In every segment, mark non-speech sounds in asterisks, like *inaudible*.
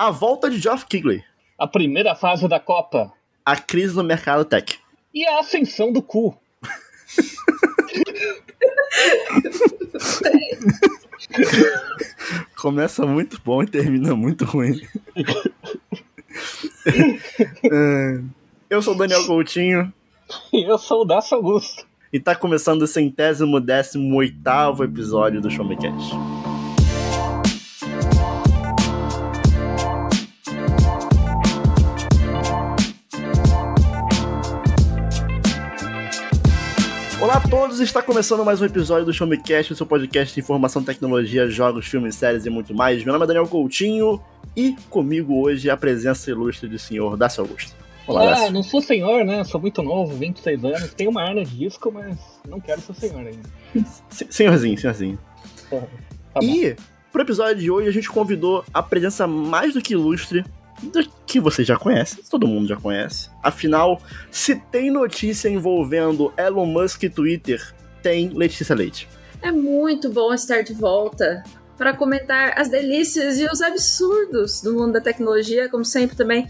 A volta de Geoff Keighley. A primeira fase da Copa. A crise no mercado tech. E a ascensão do cu. Começa muito bom e termina muito ruim. É, eu sou o Daniel Coutinho. E eu sou o Dacio Augusto. E tá começando o centésimo décimo oitavo episódio do Show Me Cash. Olá a todos, está começando mais um episódio do Show Me Cast, o seu podcast de informação, tecnologia, jogos, filmes, séries e muito mais. Meu nome é Daniel Coutinho e comigo hoje a presença ilustre do senhor Dácio Augusto. Olá, ah, Dácio. não sou senhor, né? Sou muito novo, 26 anos, tenho uma arma de disco, mas não quero ser senhor ainda. senhorzinho, senhorzinho. Tá, tá e pro episódio de hoje a gente convidou a presença mais do que ilustre que você já conhece, todo mundo já conhece. Afinal, se tem notícia envolvendo Elon Musk e Twitter, tem Letícia Leite. É muito bom estar de volta para comentar as delícias e os absurdos do mundo da tecnologia, como sempre também.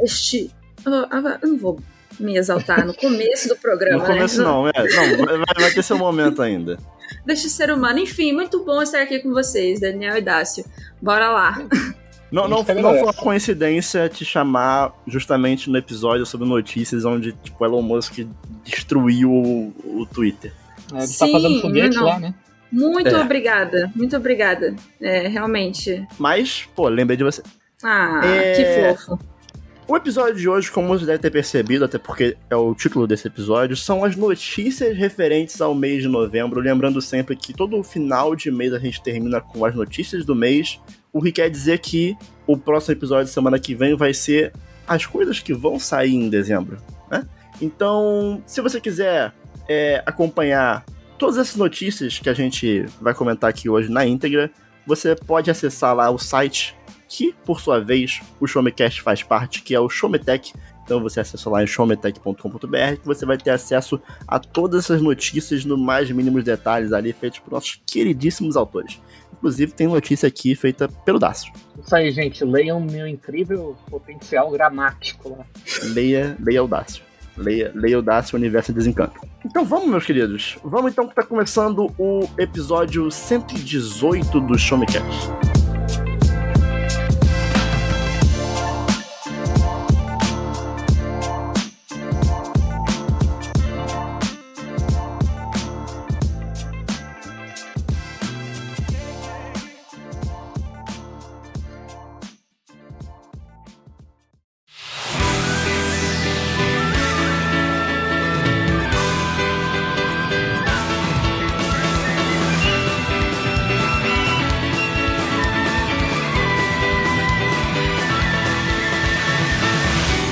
Este. Eu não vou me exaltar no começo do *laughs* programa. No começo né? não, é. Não, vai, vai ter seu momento ainda. Deixa ser humano. Enfim, muito bom estar aqui com vocês, Daniel e Dácio. Bora lá. *laughs* Não, não, não foi uma coincidência te chamar justamente no episódio sobre notícias onde tipo, Elon Musk destruiu o, o Twitter. É, ele Sim, tá fazendo foguete lá, né? Muito é. obrigada, muito obrigada. É, realmente. Mas, pô, lembrei de você. Ah, é... que fofo. O episódio de hoje, como você deve ter percebido, até porque é o título desse episódio, são as notícias referentes ao mês de novembro. Lembrando sempre que todo final de mês a gente termina com as notícias do mês o que quer dizer que o próximo episódio de semana que vem vai ser as coisas que vão sair em dezembro, né? Então, se você quiser é, acompanhar todas essas notícias que a gente vai comentar aqui hoje na íntegra, você pode acessar lá o site que, por sua vez, o Showmecast faz parte, que é o Showmetech. Então você acessa lá em showmetech.com.br que você vai ter acesso a todas essas notícias no mais mínimos detalhes ali, feitos por nossos queridíssimos autores. Inclusive, tem notícia aqui feita pelo Dácio. Isso aí, gente. Leiam meu incrível potencial gramático lá. Leia, leia o Dácio. Leia, leia o Dácio Universo Desencanto. Então vamos, meus queridos. Vamos então que tá começando o episódio 118 do Show Me Cash.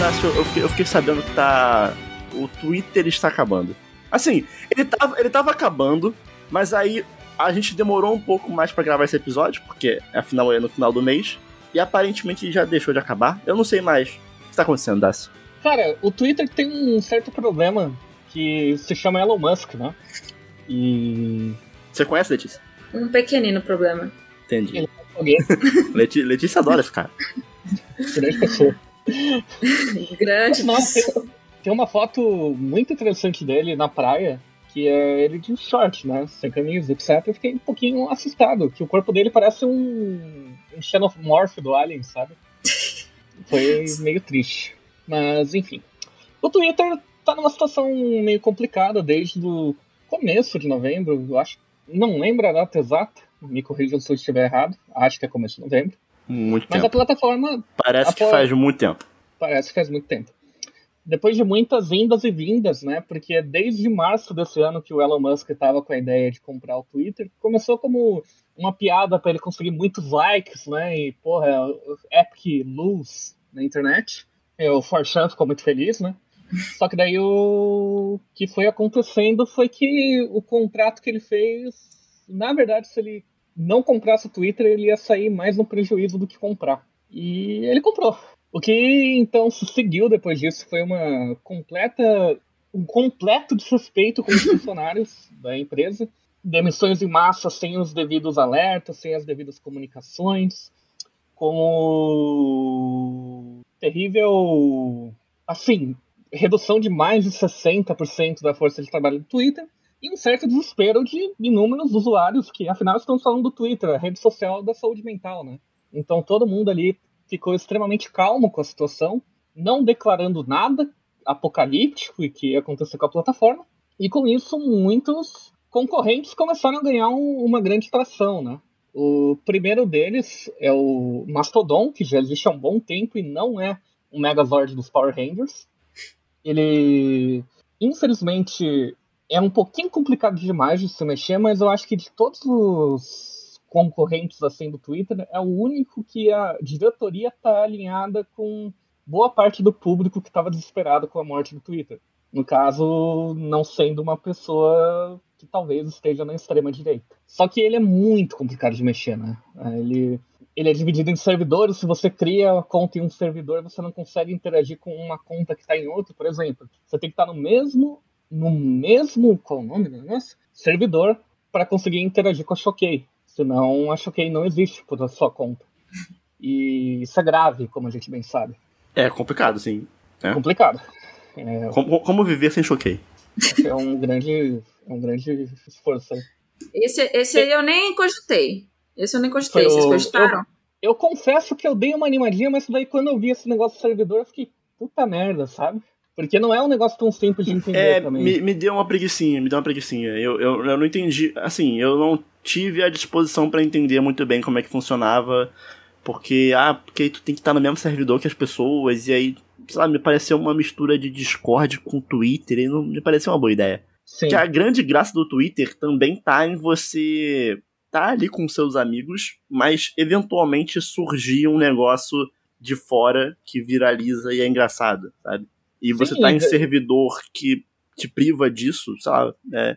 Eu fiquei, eu fiquei sabendo que tá. O Twitter está acabando. Assim, ele tava, ele tava acabando, mas aí a gente demorou um pouco mais para gravar esse episódio, porque afinal é no final do mês. E aparentemente já deixou de acabar. Eu não sei mais. O que tá acontecendo, Dácio? Cara, o Twitter tem um certo problema que se chama Elon Musk, né? E. Você conhece, Letícia? Um pequenino problema. Entendi. É *laughs* Letícia, Letícia adora esse cara. Grande pessoa. *laughs* Grande. Nossa, tem, uma foto muito interessante dele na praia, que é ele de short, né? Sem camisa, etc. Eu fiquei um pouquinho assustado, que o corpo dele parece um, um xenomorph do Alien, sabe? *laughs* Foi meio triste. Mas, enfim. O Twitter tá numa situação meio complicada desde o começo de novembro, eu acho. Não lembro a data exata, me corrija se eu estiver errado, acho que é começo de novembro. Muito Mas tempo. a plataforma. Parece que faz muito tempo. Parece que faz muito tempo. Depois de muitas vindas e vindas, né? Porque desde março desse ano que o Elon Musk estava com a ideia de comprar o Twitter, começou como uma piada para ele conseguir muitos likes, né? E, porra, epic lose na internet. E o Forchan ficou muito feliz, né? Só que daí o que foi acontecendo foi que o contrato que ele fez, na verdade, se ele não comprasse o Twitter, ele ia sair mais no prejuízo do que comprar. E ele comprou. O que então se seguiu depois disso foi uma completa um completo desrespeito com os *laughs* funcionários da empresa, demissões em massa sem os devidos alertas, sem as devidas comunicações, como terrível, assim, redução de mais de 60% da força de trabalho do Twitter e um certo desespero de inúmeros usuários que, afinal, estamos falando do Twitter, a rede social da saúde mental, né? Então todo mundo ali ficou extremamente calmo com a situação, não declarando nada apocalíptico e que ia acontecer com a plataforma. E com isso, muitos concorrentes começaram a ganhar um, uma grande tração, né? O primeiro deles é o Mastodon, que já existe há um bom tempo e não é um Megazord dos Power Rangers. Ele, infelizmente, é um pouquinho complicado demais de se mexer, mas eu acho que de todos os concorrentes assim do Twitter, é o único que a diretoria está alinhada com boa parte do público que estava desesperado com a morte do Twitter. No caso, não sendo uma pessoa que talvez esteja na extrema direita. Só que ele é muito complicado de mexer, né? Ele, ele é dividido em servidores. Se você cria a conta em um servidor, você não consegue interagir com uma conta que está em outro, por exemplo. Você tem que estar no mesmo no mesmo, qual o nome do negócio? Servidor para conseguir interagir com a Choquei. Senão a Choquei não existe por sua conta. E isso é grave, como a gente bem sabe. É complicado, sim. É complicado. É... Como, como, viver sem Choquei? É um grande, é um grande esforço aí. Esse, esse aí eu nem cogitei. Esse eu nem cogitei. Vocês cogitaram? Eu, eu confesso que eu dei uma animadinha, mas daí quando eu vi esse negócio do servidor, eu fiquei puta merda, sabe? Porque não é um negócio tão simples de entender é, também. Me, me deu uma preguicinha, me deu uma preguicinha. Eu, eu, eu não entendi. Assim, eu não tive a disposição para entender muito bem como é que funcionava. Porque, ah, porque tu tem que estar no mesmo servidor que as pessoas, e aí, sei lá, me pareceu uma mistura de Discord com Twitter, e não me pareceu uma boa ideia. Sim. Que a grande graça do Twitter também tá em você tá ali com seus amigos, mas eventualmente surgir um negócio de fora que viraliza e é engraçado, sabe? E você Sim, tá em é... servidor que te priva disso, sabe? É,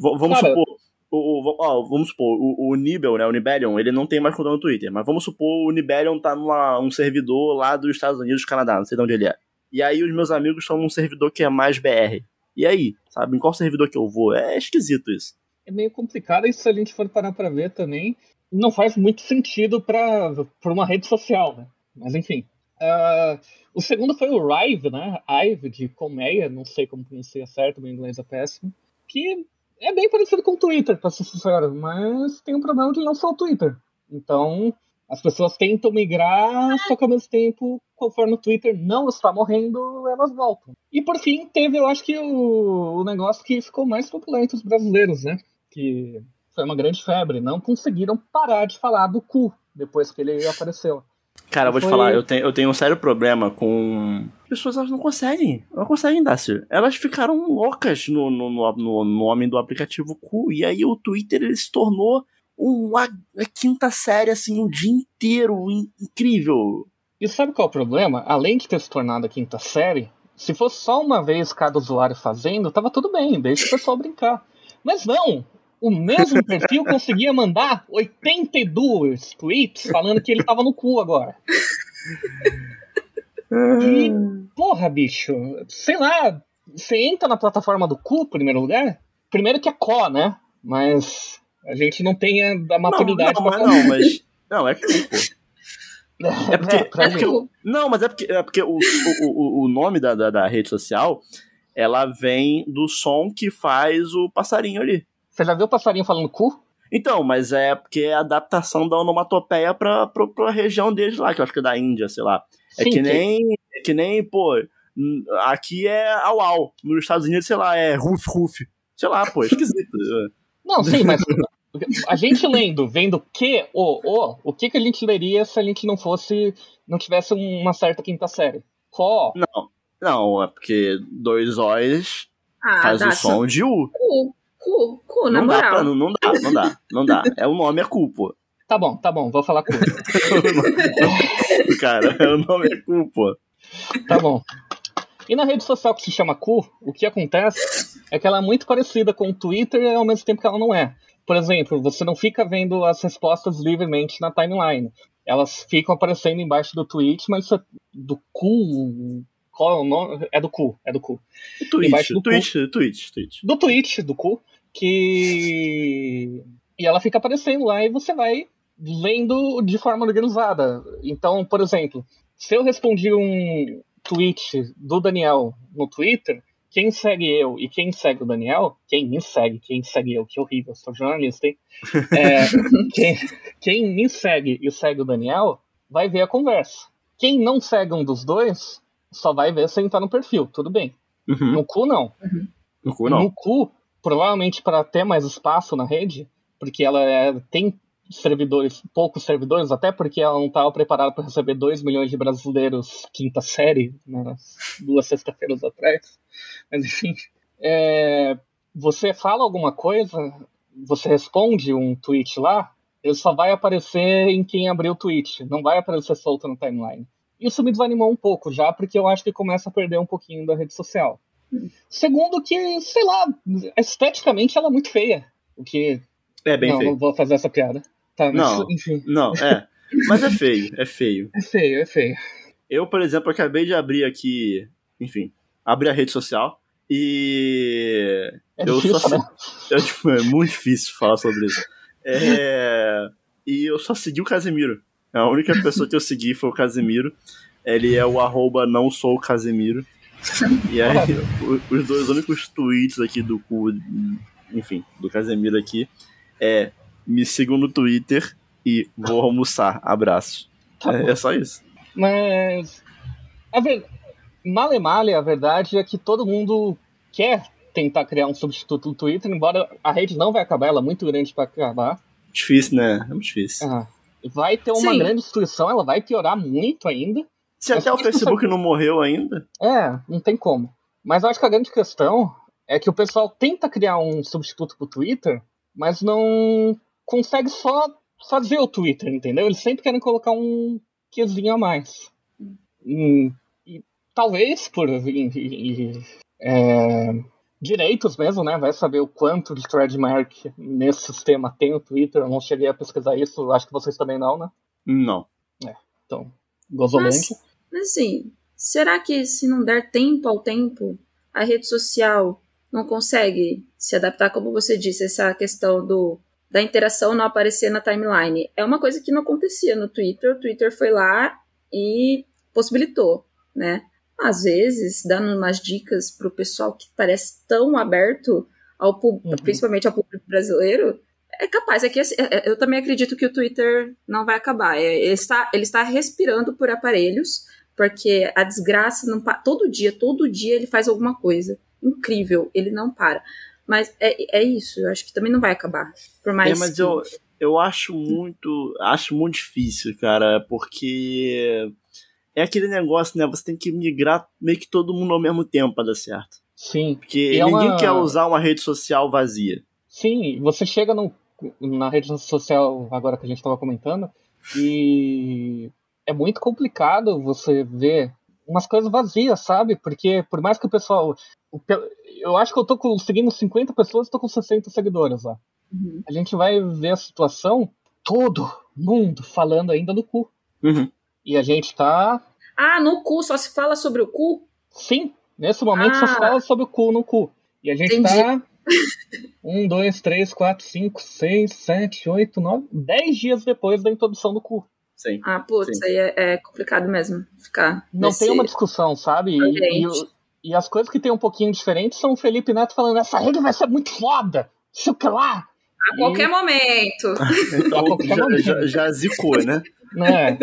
vamos Cara, supor. O, o, ó, vamos supor, o, o Nibel, né, o Nibelion, ele não tem mais conta no Twitter, mas vamos supor o Nibelion tá num um servidor lá dos Estados Unidos, Canadá, não sei de onde ele é. E aí os meus amigos estão num servidor que é mais BR. E aí, sabe, em qual servidor que eu vou? É esquisito isso. É meio complicado e se a gente for parar pra ver também, não faz muito sentido pra, pra uma rede social, né? Mas enfim. Uh, o segundo foi o Rive, né? Ive, de colmeia, não sei como pronuncia certo, meu inglês é péssimo. Que é bem parecido com o Twitter, pra ser sincero, mas tem um problema de não ser o Twitter. Então, as pessoas tentam migrar, só que ao mesmo tempo, conforme o Twitter não está morrendo, elas voltam. E por fim, teve, eu acho que o, o negócio que ficou mais popular entre os brasileiros, né? Que foi uma grande febre. Não conseguiram parar de falar do cu depois que ele apareceu. Cara, eu vou te falar, eu tenho, eu tenho um sério problema com. As pessoas elas não conseguem. Não conseguem, Dácio. Elas ficaram loucas no, no, no, no nome do aplicativo Cu. E aí o Twitter ele se tornou uma, uma quinta série, assim, o dia inteiro. In, incrível. E sabe qual é o problema? Além de ter se tornado a quinta série, se fosse só uma vez cada usuário fazendo, tava tudo bem, deixa o pessoal brincar. Mas não, o mesmo perfil conseguia mandar 82 tweets falando que ele tava no cu agora. E, porra, bicho, sei lá, você entra na plataforma do cu, em primeiro lugar? Primeiro que é có, né? Mas a gente não tem a, maturidade não, não, pra não, mas Não, é cu, pô. *laughs* É porque, é, é porque não, mas é porque, é porque o, o, o nome da, da, da rede social ela vem do som que faz o passarinho ali. Você já viu o passarinho falando cu? Então, mas é porque é a adaptação da onomatopeia pra, pra, pra região deles lá, que eu acho que é da Índia, sei lá. É Sim, que nem, é que nem, pô, aqui é au au. Nos Estados Unidos, sei lá, é ruf ruf. Sei lá, pô, é esquisito. *laughs* Não, sim, mas a gente lendo, vendo que, o, o, o que, que a gente leria se a gente não fosse, não tivesse uma certa quinta série? Có. Não, não, é porque dois O's ah, faz o som de U. U. Cu, cu, na não moral. Dá pra, não, não dá, não dá, não dá. É o nome é cu, pô. Tá bom, tá bom, vou falar cu. *laughs* Cara, é o nome é cu, pô. Tá bom. E na rede social que se chama Cu, o que acontece é que ela é muito parecida com o Twitter e ao mesmo tempo que ela não é. Por exemplo, você não fica vendo as respostas livremente na timeline. Elas ficam aparecendo embaixo do tweet, mas do cu. Qual é o nome? É do cu, é do cu. O tweet, do tweet, cu, tweet, tweet. Do tweet, do cu que. E ela fica aparecendo lá e você vai lendo de forma organizada. Então, por exemplo, se eu respondi um tweet do Daniel no Twitter, quem segue eu e quem segue o Daniel, quem me segue, quem segue eu, que horrível, sou jornalista, hein? É, *laughs* quem, quem me segue e segue o Daniel, vai ver a conversa. Quem não segue um dos dois, só vai ver se entrar no perfil, tudo bem. Uhum. No cu, não. No cu, não. No cu, provavelmente para ter mais espaço na rede, porque ela é, tem servidores, poucos servidores, até porque ela não estava preparada para receber 2 milhões de brasileiros quinta série, nas duas sexta-feiras atrás. Mas enfim, é, você fala alguma coisa, você responde um tweet lá, ele só vai aparecer em quem abriu o tweet, não vai aparecer solto no timeline. Isso me desanimou um pouco já, porque eu acho que começa a perder um pouquinho da rede social. Segundo que, sei lá, esteticamente ela é muito feia. O que. É bem não, feio. não vou fazer essa piada. Tá, mas, Não. enfim. Não, é. Mas é feio, é feio. É feio, é feio. Eu, por exemplo, acabei de abrir aqui, enfim, abri a rede social e É eu difícil, só né? eu, tipo, é muito difícil falar sobre isso. É, e eu só segui o Casemiro. A única pessoa que eu segui foi o Casemiro. Ele é o arroba não sou o Casemiro. *laughs* E aí, o- os dois únicos tweets aqui do cu, enfim, do Casemiro aqui é me sigam no Twitter e vou almoçar. Abraço. Tá. É, é só isso. Mas. A ver... Male male, a verdade é que todo mundo quer tentar criar um substituto do Twitter, embora a rede não vai acabar, ela é muito grande para acabar. Difícil, né? É muito difícil. Ah, vai ter uma Sim. grande destruição, ela vai piorar muito ainda. Se até o Facebook não morreu ainda, É, não tem como. Mas eu acho que a grande questão é que o pessoal tenta criar um substituto pro Twitter, mas não consegue só fazer o Twitter, entendeu? Eles sempre querem colocar um quezinho a mais. Hum, e talvez por e- e- é, direitos mesmo, né? Vai saber o quanto de trademark nesse sistema tem o Twitter. Eu não cheguei a pesquisar isso, acho que vocês também não, né? não. Então, Gozolândia. Mas, mas assim, será que se não der tempo ao tempo, a rede social não consegue se adaptar, como você disse, essa questão do da interação não aparecer na timeline? É uma coisa que não acontecia no Twitter. O Twitter foi lá e possibilitou, né? Às vezes, dando umas dicas pro pessoal que parece tão aberto ao Uhum. principalmente ao público brasileiro, é capaz. É que assim, é- é- eu também acredito que o Twitter não vai acabar. É, ele, está, ele está respirando por aparelhos, porque a desgraça não pa- todo dia, todo dia ele faz alguma coisa incrível. Ele não para. Mas é, é isso. Eu acho que também não vai acabar. Por mais. é, mas que- eu, eu acho muito. Acho muito difícil, cara, porque é aquele negócio, né? Você tem que migrar meio que todo mundo ao mesmo tempo pra dar certo. Sim. Porque E é ninguém uma- quer usar uma rede social vazia. Sim, você chega no, na rede social agora que a gente estava comentando e é muito complicado você ver umas coisas vazias, sabe? Porque por mais que o pessoal. eu acho que eu tô conseguindo 50 pessoas e tô com 60 seguidores lá. Uhum. A gente vai ver a situação, todo mundo falando ainda do cu. Uhum. E a gente tá. Ah, no cu, só se fala sobre o cu? Sim, nesse momento só Ah. se fala sobre o cu no cu. E a gente Entendi. tá. *laughs* Um, dois, três, quatro, cinco, seis, sete, oito, nove, dez dias depois da introdução do cu. Sim. Ah, putz, Sim. aí é, é complicado mesmo ficar. Não nesse- tem uma discussão, sabe? E, e e as coisas que tem um pouquinho diferente são o Felipe Neto falando: essa rede vai ser muito foda, sei o que lá. A qualquer momento. *laughs* A qualquer já, momento. já, já zicou, né? *laughs* Né?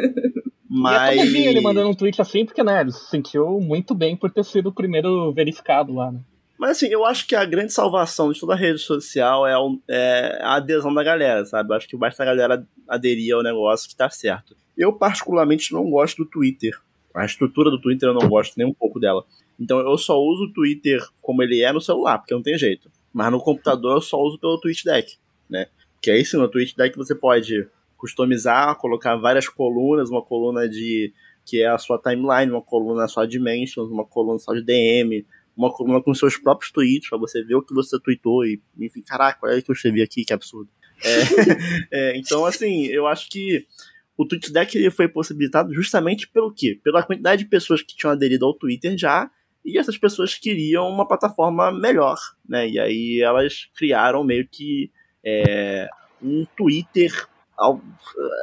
Mas. E vi ele mandando um tweet assim, porque né, ele se sentiu muito bem por ter sido o primeiro verificado lá, né? Mas assim, eu acho que a grande salvação de toda a rede social é, é a adesão da galera, sabe? Eu acho que basta a galera aderir ao negócio que tá certo. Eu, particularmente, não gosto do Twitter. A estrutura do Twitter eu não gosto nem um pouco dela. Então eu só uso o Twitter como ele é no celular, porque não tem jeito. Mas no computador eu só uso pelo TweetDeck, né? Que aí sim, no TweetDeck você pode customizar, colocar várias colunas, uma coluna de que é a sua timeline, uma coluna só de mentions, uma coluna só de DM, uma coluna com seus próprios tweets, pra você ver o que você tweetou e, enfim, caraca, olha o que eu escrevi aqui, que absurdo. É, *laughs* é, então, assim, eu acho que o TweetDeck ele foi possibilitado justamente pelo quê? Pela quantidade de pessoas que tinham aderido ao Twitter já, e essas pessoas queriam uma plataforma melhor, né? E aí elas criaram meio que é, um Twitter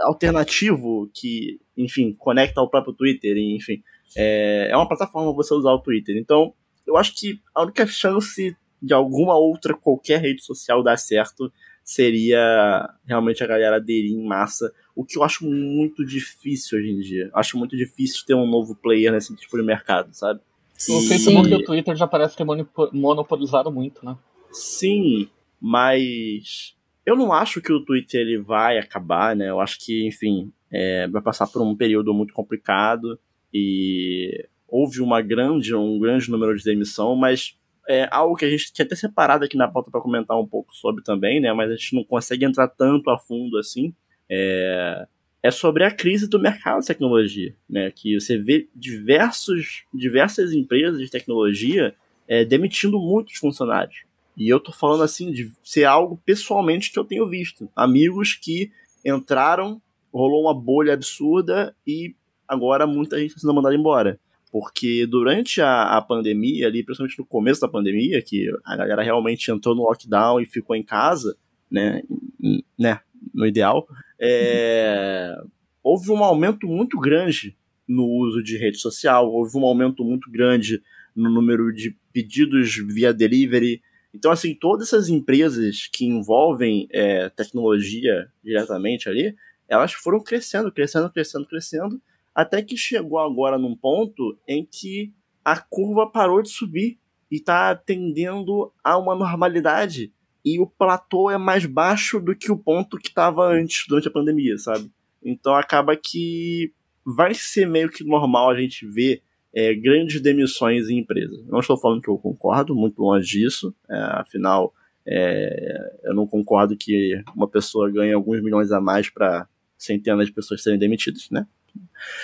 alternativo que, enfim, conecta ao próprio Twitter, enfim. É, é uma plataforma você usar o Twitter. Então, eu acho que a única chance de alguma outra, qualquer rede social dar certo seria realmente a galera aderir em massa, o que eu acho muito difícil hoje em dia. Acho muito difícil ter um novo player nesse tipo de mercado, sabe? O Facebook e o Twitter já parece ter monopolizado muito, né? Sim, mas eu não acho que o Twitter ele vai acabar, né? Eu acho que, enfim, é, vai passar por um período muito complicado e houve uma grande, um grande número de demissão, mas é algo que a gente tinha até separado aqui na pauta para comentar um pouco sobre também, né? Mas a gente não consegue entrar tanto a fundo assim. É, é sobre a crise do mercado de tecnologia, né? Que você vê diversos, diversas empresas de tecnologia é, demitindo muitos funcionários. E eu tô falando assim de ser algo pessoalmente que eu tenho visto. Amigos que entraram, rolou uma bolha absurda e agora muita gente está sendo mandada embora. Porque durante a, a, pandemia, ali, principalmente no começo da pandemia, que a galera realmente entrou no lockdown e ficou em casa, né? né no ideal, é, *laughs* houve um aumento muito grande no uso de rede social, houve um aumento muito grande no número de pedidos via delivery. Então, assim, todas essas empresas que envolvem é, tecnologia diretamente ali, elas foram crescendo, crescendo, crescendo, crescendo, até que chegou agora num ponto em que a curva parou de subir e está tendendo a uma normalidade. E o platô é mais baixo do que o ponto que estava antes, durante a pandemia, sabe? Então acaba que vai ser meio que normal a gente ver é, grandes demissões em empresas. Não estou falando que eu concordo, muito longe disso. É, afinal, é, eu não concordo que uma pessoa ganhe alguns milhões a mais para centenas de pessoas serem demitidas, né?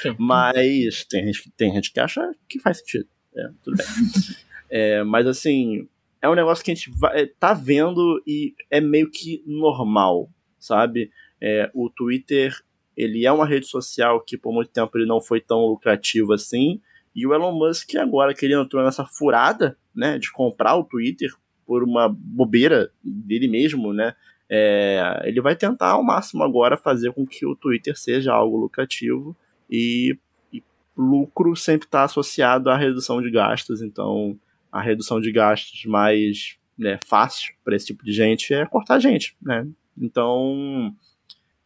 Sim. Mas tem gente, tem gente que acha que faz sentido. É, tudo bem. *laughs* é, mas assim, é um negócio que a gente vai, é, tá vendo e é meio que normal, sabe? É, o Twitter, ele é uma rede social que por muito tempo ele não foi tão lucrativo assim. E o Elon Musk, agora que ele entrou nessa furada, né, de comprar o Twitter por uma bobeira dele mesmo, né, é, ele vai tentar ao máximo agora fazer com que o Twitter seja algo lucrativo e, e lucro sempre está associado à redução de gastos, então a redução de gastos mais né, fácil para esse tipo de gente é cortar gente, né? Então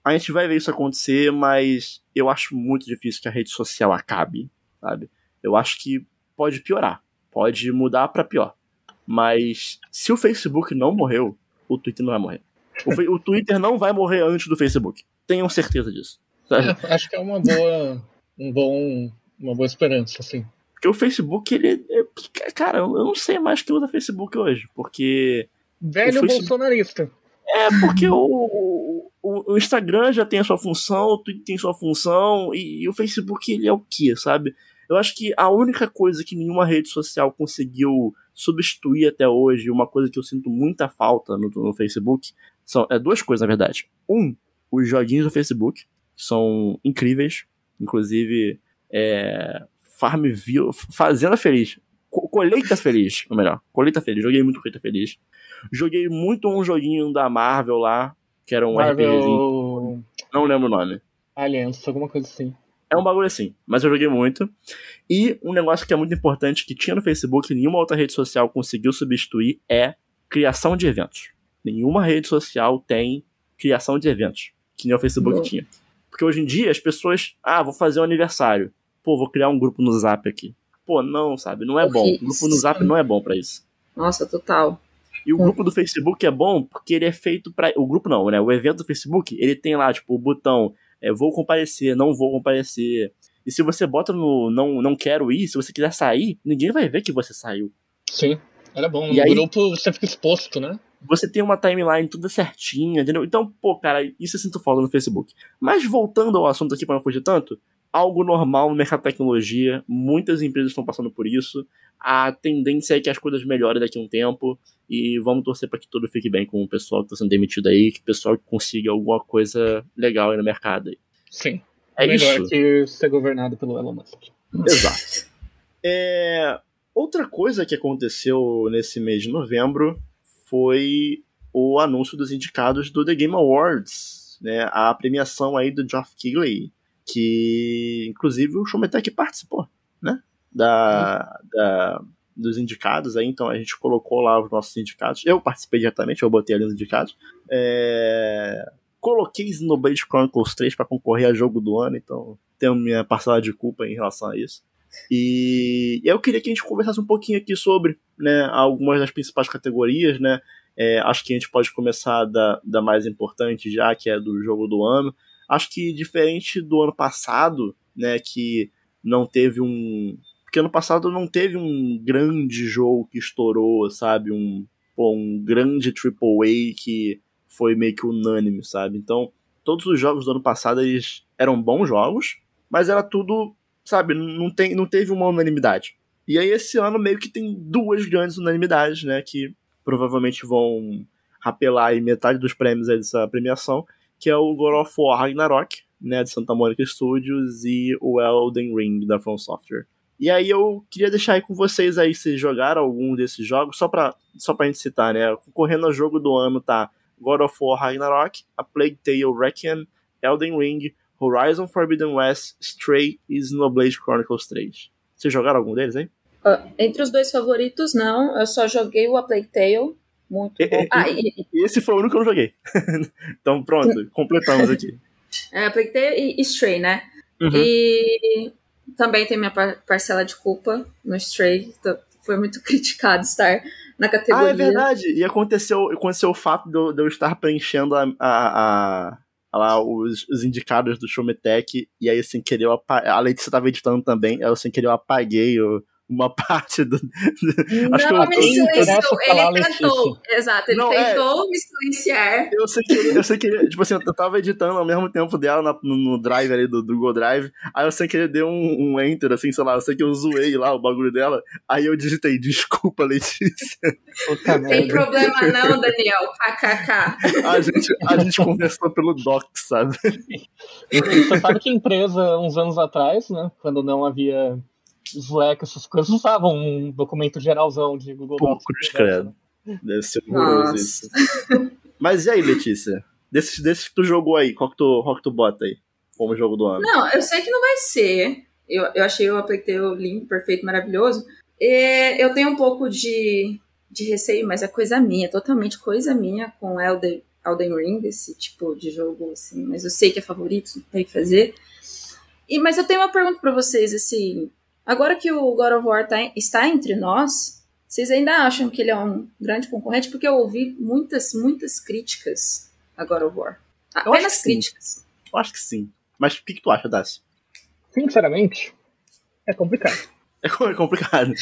a gente vai ver isso acontecer, mas eu acho muito difícil que a rede social acabe, sabe? Eu acho que pode piorar, pode mudar para pior. Mas se o Facebook não morreu, o Twitter não vai morrer. O, o Twitter não vai morrer antes do Facebook. Tenham certeza disso. É, acho que é uma boa, um bom, uma boa esperança, assim. Porque o Facebook, ele. É, cara, eu não sei mais quem usa Facebook hoje. Porque. Velho Facebook... bolsonarista. É, porque o, o, o, Instagram já tem a sua função, o Twitter tem sua função, e, e, o Facebook ele é o que, sabe? Eu acho que a única coisa que nenhuma rede social conseguiu substituir até hoje, uma coisa que eu sinto muita falta no, no Facebook, são é, duas coisas, na verdade. Um, os joguinhos do Facebook, são incríveis. Inclusive, é, Farmville, Fazenda Feliz. Colheita Feliz, ou melhor, Colheita Feliz. Joguei muito Colheita Feliz. Joguei muito um joguinho da Marvel lá, que era um Marvel... RPGzinho. Não lembro o nome. Aliança, alguma coisa assim. É um bagulho assim, mas eu joguei muito. E um negócio que é muito importante, que tinha no Facebook e nenhuma outra rede social conseguiu substituir, é criação de eventos. Nenhuma rede social tem criação de eventos, que nem o Facebook Não. tinha. Porque hoje em dia as pessoas, ah, vou fazer um aniversário. Pô, vou criar um grupo no Zap aqui. Pô, não, sabe? Não é bom. O grupo no Zap não é bom para isso. Nossa, total. E o grupo do Facebook é bom porque ele é feito para O grupo não, né? O evento do Facebook, ele tem lá, tipo, o botão é, vou comparecer, não vou comparecer. E se você bota no não, não quero ir, se você quiser sair, ninguém vai ver que você saiu. Sim, era bom. E no aí, grupo você fica exposto, né? Você tem uma timeline toda certinha, entendeu? Então, pô, cara, isso eu sinto falta no Facebook. Mas voltando ao assunto aqui para não fugir tanto, algo normal no mercado de tecnologia, muitas empresas estão passando por isso. A tendência é que as coisas melhorem daqui a um tempo e vamos torcer para que tudo fique bem com o pessoal que está sendo demitido aí, que o pessoal consiga alguma coisa legal aí no mercado aí. Sim. É melhor isso. que ser governado pelo Elon Musk. Exato. É, outra coisa que aconteceu nesse mês de novembro foi o anúncio dos indicados do The Game Awards. né, a premiação aí do Geoff Keighley, que inclusive o Showmetech participou, né, da, da, dos indicados aí, então a gente colocou lá os nossos indicados, eu participei diretamente, eu botei ali os indicados, é... coloquei Xenoblade Chronicles 3 para concorrer a jogo do ano, então tenho minha parcela de culpa em relação a isso. E eu queria que a gente conversasse um pouquinho aqui sobre né, algumas das principais categorias, né? É, acho que a gente pode começar da, da mais importante já, que é do jogo do ano. Acho que diferente do ano passado, né, que não teve um. Porque ano passado não teve um grande jogo que estourou, sabe? Um, um grande AAA que foi meio que unânime, sabe? Então, todos os jogos do ano passado eles eram bons jogos, mas era tudo sabe, não, tem, não teve uma unanimidade. E aí esse ano meio que tem duas grandes unanimidades, né, que provavelmente vão rapelar aí metade dos prêmios dessa premiação, que é o God of War Ragnarok, né, de Santa Monica Studios, e o Elden Ring, da From Software. E aí eu queria deixar aí com vocês aí se jogaram algum desses jogos, só pra, só pra gente citar, né, concorrendo ao jogo do ano tá God of War Ragnarok, A Plague Tale Requiem, Elden Ring, Horizon Forbidden West, Stray e Xenoblade Chronicles 3. Vocês jogaram algum deles, hein? Uh, entre os dois favoritos, não. Eu só joguei o A Plague Tale. Muito e, bom. E, ah, e, esse foi o único que eu não joguei. *laughs* então, pronto, *laughs* completamos aqui. É, A Plague Tale e, e Stray, né? Uhum. E também tem minha par parcela de culpa no Stray. Foi muito *laughs* criticado estar na categoria. Ah, é verdade. E aconteceu, aconteceu o fato de eu, de eu estar preenchendo a, a, a lá os, os indicados do Showmetech, e aí sem querer eu apaguei, a Letícia tava editando também, eu sem querer eu apaguei o, uma *laughs* parte do. acho não, que eu, ele silenciou, ele tentou. Exato, ele não, é. tentou é, me silenciar. Eu sei que eu sei que tipo assim, eu tava editando ao mesmo tempo dela na, no, no, drive ali do, do Google Drive. Aí eu sei que ele deu um, um, enter, assim, sei lá, eu sei que eu zoei lá o bagulho dela. Aí eu digitei, desculpa, Letícia. Tem problema não, Daniel. KKK. A gente, a gente conversou pelo doc, sabe? Você sabe que a empresa, uns anos atrás, né, quando não havia Slack, essas coisas, usavam um documento geralzão de Google Docs. Cruz credo. Deve ser horroroso isso. Mas e aí, Letícia? Desses, desses que tu jogou aí, qual que tu, qual que tu bota aí como jogo do ano? Não, eu sei que não vai ser. Eu, eu achei o Aplecteu lindo, perfeito, maravilhoso. E eu tenho um pouco de, de receio, mas é coisa minha, totalmente coisa minha com Elden, Elden Ring, esse tipo de jogo, assim. Mas eu sei que é favorito, não tem que fazer. E, mas eu tenho uma pergunta para vocês, assim. Agora que o God of War tá, está entre nós, vocês ainda acham que ele é um grande concorrente? Porque eu ouvi muitas, muitas críticas a God of War. Apenas críticas. Eu acho que sim. Mas o que, que tu acha, Dácio? Sinceramente, é complicado. *laughs* É, é complicado.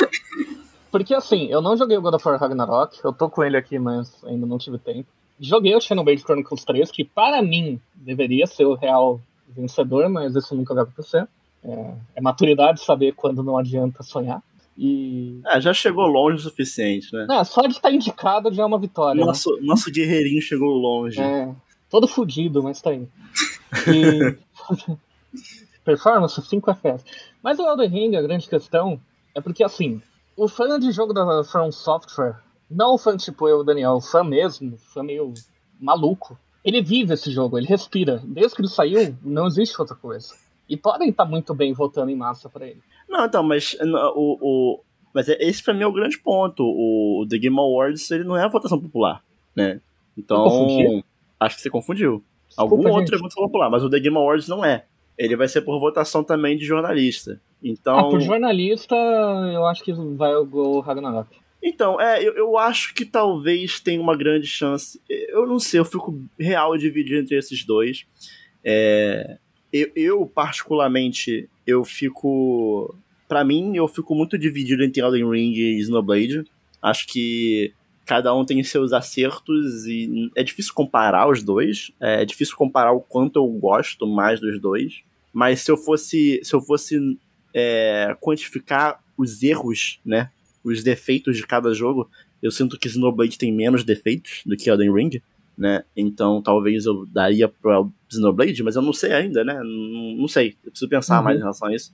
*laughs* Porque assim, eu não joguei o God of War Ragnarok, eu tô com ele aqui, mas ainda não tive tempo. Joguei o Xenoblade Chronicles 3, que para mim deveria ser o real vencedor, mas isso nunca vai acontecer. É, é maturidade saber quando não adianta sonhar. E... É, já chegou longe o suficiente, né? É, só de estar indicado já é uma vitória. Né? Nosso, né? nosso guerreirinho chegou longe. É, todo fudido, mas tá aí. E... *laughs* Performance 5 FPS. Mas o Elden Ring, a grande questão, é porque assim, o fã de jogo da From Software, não o fã tipo eu, Daniel, o fã mesmo, fã meio maluco, ele vive esse jogo, ele respira. Desde que ele saiu, não existe outra coisa. E podem estar muito bem votando em massa para ele. Não, então, mas o, o mas é, esse para mim é o grande ponto. O, The Game Awards ele não é a votação popular, né? Então, acho que você confundiu. Desculpa, Algum gente. outro é votação popular, mas o The Game Awards não é. Ele vai ser por votação também de jornalista. Então, ah, por jornalista, eu acho que vai o Ragnarok. Então, é, eu, eu acho que talvez tenha uma grande chance. Eu não sei, eu fico real dividido entre esses dois. É, eu, eu, particularmente, eu fico. para mim, eu fico muito dividido entre Elden Ring e Snowblade. Acho que cada um tem seus acertos e é difícil comparar os dois. É difícil comparar o quanto eu gosto mais dos dois. Mas se eu fosse, se eu fosse é, quantificar os erros, né, os defeitos de cada jogo, eu sinto que Snowblade tem menos defeitos do que Elden Ring né? Então talvez eu daria para Xenoblade, mas eu não sei ainda, né? Não, não sei, eu preciso pensar uhum. mais em relação a isso.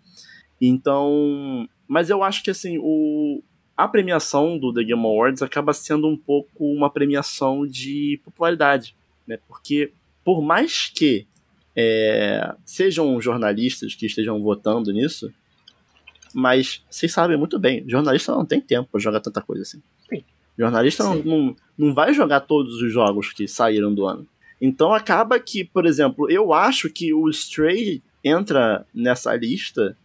Então, mas eu acho que assim, o a premiação do The Game Awards acaba sendo um pouco uma premiação de popularidade, né? Porque por mais que é, sejam jornalistas que estejam votando nisso, mas vocês sabem muito bem, jornalista não tem tempo para jogar tanta coisa assim. Sim. Jornalista não, não, não vai jogar todos os jogos que saíram do ano. Então acaba que, por exemplo, eu acho que o Stray entra nessa lista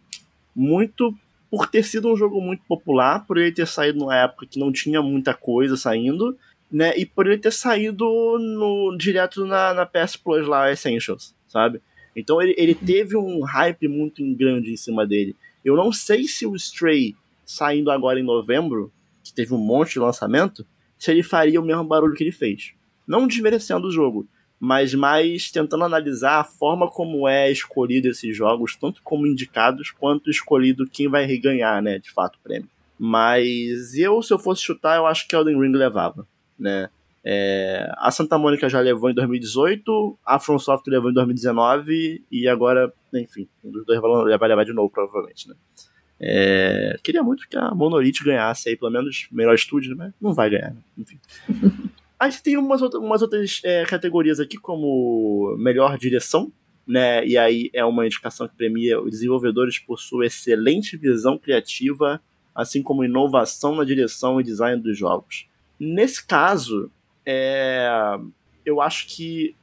muito por ter sido um jogo muito popular, por ele ter saído numa época que não tinha muita coisa saindo, né? E por ele ter saído no, direto na, na PS Plus lá, Essentials, sabe? Então ele, ele teve um hype muito grande em cima dele. Eu não sei se o Stray saindo agora em novembro, que teve um monte de lançamento, se ele faria o mesmo barulho que ele fez. Não desmerecendo o jogo, mas mais tentando analisar a forma como é escolhido esses jogos, tanto como indicados, quanto escolhido quem vai ganhar, né, de fato, o prêmio. Mas eu, se eu fosse chutar, eu acho que Elden Ring levava, né. É, a Santa Mônica já levou em 2018, a From levou em 2019 e agora, enfim, um dos dois vai levar de novo, provavelmente, né. É, queria muito que a Monolith ganhasse aí, pelo menos, melhor estúdio, mas não vai ganhar, né? enfim. *laughs* A gente tem umas, outras, umas outras é, categorias aqui, como melhor direção, né? E aí é uma indicação que premia os desenvolvedores por sua excelente visão criativa, assim como inovação na direção e design dos jogos. Nesse caso, é, eu acho que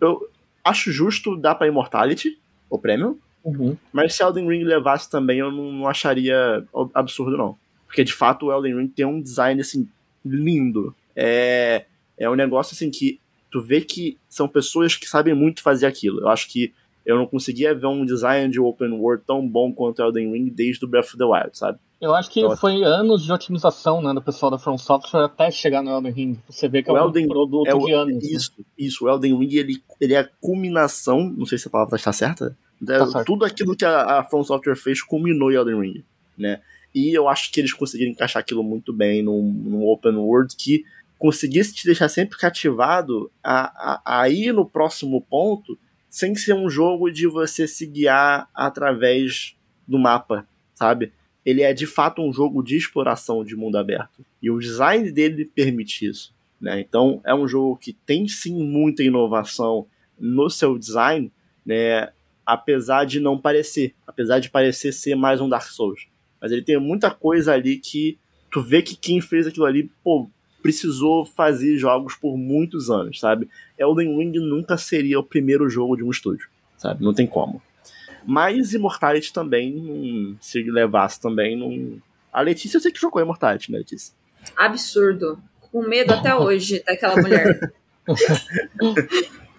eu acho justo dar para Immortality o prêmio, Uhum. mas se Elden Ring levasse também, eu não, não acharia absurdo não, porque de fato o Elden Ring tem um design assim lindo. É, é um negócio assim que tu vê que são pessoas que sabem muito fazer aquilo. Eu acho que eu não conseguia ver um design de open world tão bom quanto Elden Ring desde o Breath of the Wild, sabe? Eu acho que Então, foi anos de otimização né, do pessoal da From Software até chegar no Elden Ring. Você vê que é O um Elden- produto É o- de anos. né? Isso, isso. O Elden Ring, ele, ele é a culminação, não sei se a palavra está certa, Tá certo. tudo aquilo que a, a From Software fez culminou em Elden Ring, né? E eu acho que eles conseguiram encaixar aquilo muito bem num, num open world que conseguisse te deixar sempre cativado a, a, a ir no próximo ponto sem ser um jogo de você se guiar através do mapa, sabe? Ele é de fato um jogo de exploração de mundo aberto. E o design dele permite isso. Né? Então é um jogo que tem sim muita inovação no seu design, né? Apesar de não parecer, apesar de parecer ser mais um Dark Souls. Mas ele tem muita coisa ali que tu vê que quem fez aquilo ali, pô, precisou fazer jogos por muitos anos, sabe? Elden Ring nunca seria o primeiro jogo de um estúdio, sabe? Não tem como. Mas Immortality também, hum, se levasse também, não. A Letícia eu sei que jogou Immortality, né, Letícia? Absurdo. Com medo até hoje daquela mulher. *laughs*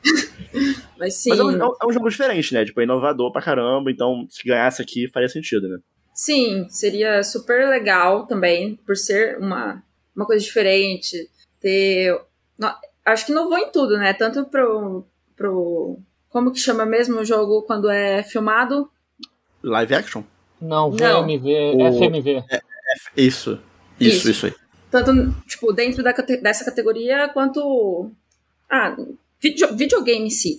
Mas sim, Mas é um, é um- é um jogo diferente, né? Tipo, é inovador pra caramba, então se ganhasse aqui faria sentido, né? sim, seria super legal também, por ser uma, uma coisa diferente. Ter. no- acho que não vou em tudo, né? Tanto pro. pro como que chama mesmo o jogo quando é filmado? Live action? Não, Não. VMV, O- FMV. Isso. Isso, Isso. isso aí. Tanto, tipo, dentro da dessa categoria, quanto. Ah, video, videogame em si.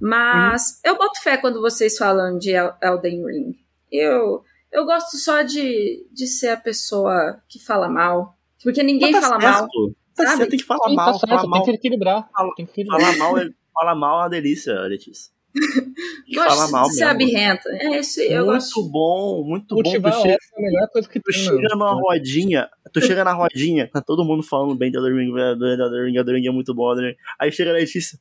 Mas eu boto fé quando vocês falam de El- Elden Ring. Eu, eu gosto só de, de ser a pessoa que fala mal. Porque ninguém tá fala certo. mal. Tá sabe? certo, tem que falar Sim, mal, tá certo, falar tem mal. que equilibrar. Fala- Tem que equilibrar. Falar mal é, falar mal é uma delícia, Letícia. *laughs* Tem que Gosto falar mal de ser mesmo. abirrenta. É isso, eu muito gosto. bom, muito bom. Cultivar Tu a chega, é a melhor coisa que tu tem. chega né? numa rodinha, tu chega na rodinha, tá todo mundo falando bem de Elden Ring, do Elden Ring, Elden Ring é muito bom, Elden Ring. Aí chega a Letícia,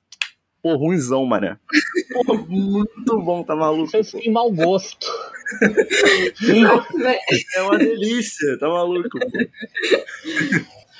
pô, ruimzão, mané. *laughs* Pô, muito bom, tá maluco? Pô. têm mau gosto. *laughs* É uma delícia, tá maluco?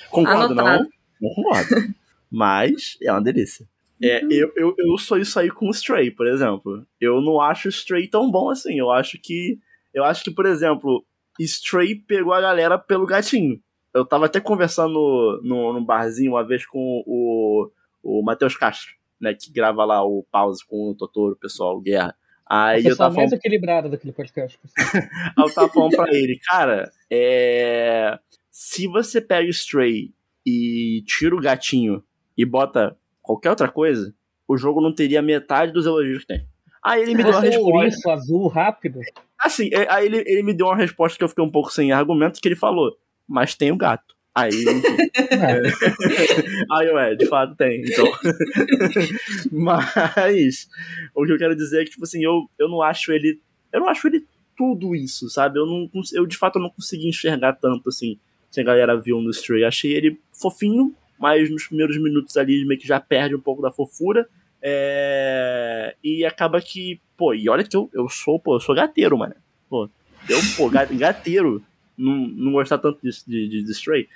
Concordo, não? Anotado. Não concordo. Mas é uma delícia. É, eu, eu, eu sou isso aí com o Stray, por exemplo. Eu não acho o Stray tão bom assim. Eu acho que. Eu acho que, por exemplo, Stray pegou a galera pelo gatinho. Eu tava até conversando no, no, num barzinho uma vez com o, o Matheus Castro, né? Que grava lá o pause com o Totoro, o pessoal, Guerra. Aí eu tava falando mais equilibrada daquele podcast. *laughs* Aí eu tava falando pra ele, cara, é... se você pega o Stray e tira o gatinho e bota qualquer outra coisa, o jogo não teria metade dos elogios que tem. Aí ele me deu uma é resposta. ouriço azul rápido. Assim, é- aí ele, ele me deu uma resposta que eu fiquei um pouco sem argumento, que ele falou, mas tem o gato. Aí, enfim. *laughs* É. *laughs* Aí, ué, de fato tem, então. *laughs* Mas, o que eu quero dizer é que, tipo assim, eu, eu não acho ele. Eu não acho ele tudo isso, sabe? Eu, não, eu de fato não consegui enxergar tanto, assim, que a galera viu no Stray. Achei ele fofinho, mas nos primeiros minutos ali meio que já perde um pouco da fofura. É... E acaba que, pô, e olha que eu, eu sou, pô, eu sou gateiro, mano. Pô, eu, pô, *laughs* gateiro não, não gostar tanto de, de, de Stray.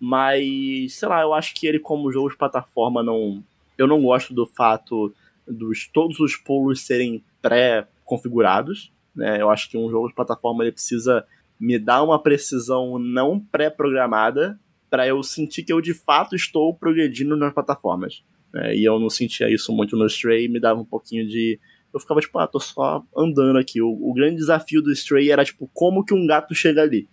Mas, sei lá, eu acho que ele, como jogo de plataforma, não. Eu não gosto do fato dos todos os pulos serem pré-configurados. Né? Eu acho que um jogo de plataforma ele precisa me dar uma precisão não pré-programada para eu sentir que eu de fato estou progredindo nas plataformas. Né? E eu não sentia isso muito no Stray, me dava um pouquinho de. Eu ficava tipo, ah, tô só andando aqui. O, o grande desafio do Stray era tipo, como que um gato chega ali?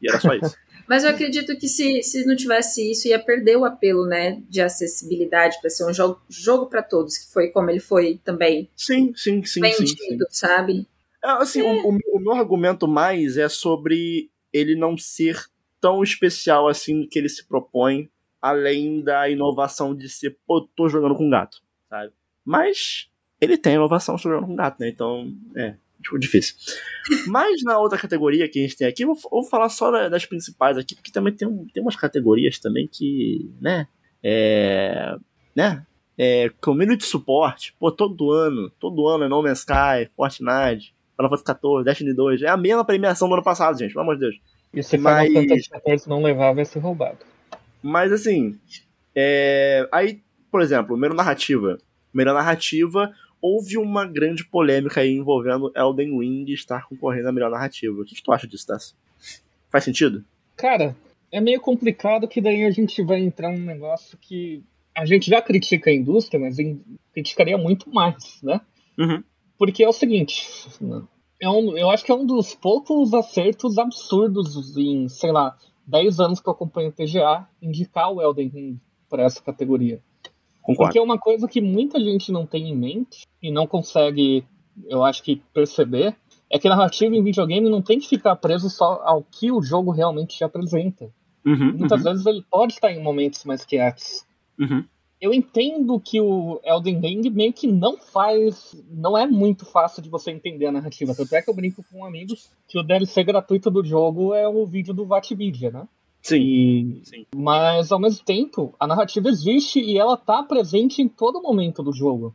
E era só isso. *laughs* Mas eu acredito que se, se não tivesse isso, ia perder o apelo, né, de acessibilidade para ser um jogo, jogo para todos, que foi como ele foi também. Sim, sim, sim. Vendido, sim, sim. sabe? É, assim, é. O, o, meu argumento mais é sobre ele não ser tão especial assim que ele se propõe, além da inovação de ser, pô, tô jogando com gato, sabe? Mas ele tem inovação jogando com gato, né? Então, é, tipo, difícil. Mas na outra categoria que a gente tem aqui, vou, vou falar só das principais aqui, porque também tem, tem umas categorias também que, né, é, né, é, community support, pô, todo ano, todo ano é No Man's Sky, Fortnite, Final Fantasy XIV, Destiny 2, é a mesma premiação do ano passado, gente, pelo amor de Deus. E se Mas... Final Fantasy XIV não levar, vai ser roubado. Mas assim, é... aí, por exemplo, melhor narrativa. Melhor narrativa, houve uma grande polêmica aí envolvendo Elden Ring estar concorrendo à melhor narrativa. O que, que tu acha disso, Tess? Faz sentido? Cara, é meio complicado que daí a gente vai entrar num negócio que a gente já critica a indústria, mas criticaria muito mais, né? Uhum. Porque é o seguinte, é um, eu acho que é um dos poucos acertos absurdos em, sei lá, 10 anos que eu acompanho o TGA, indicar o Elden Ring para essa categoria. Concordo. Porque é uma coisa que muita gente não tem em mente e não consegue, eu acho que, perceber, é que narrativa em videogame não tem que ficar preso só ao que o jogo realmente te apresenta. Uhum, Muitas uhum. vezes ele pode estar em momentos mais quietos. Uhum. Eu entendo que o Elden Ring meio que não faz. Não é muito fácil de você entender a narrativa. Tanto é que eu brinco com amigos que o DLC gratuito do jogo é o vídeo do Vatvidia, né? Sim, E- sim. Mas ao mesmo tempo, a narrativa existe e ela tá presente em todo momento do jogo.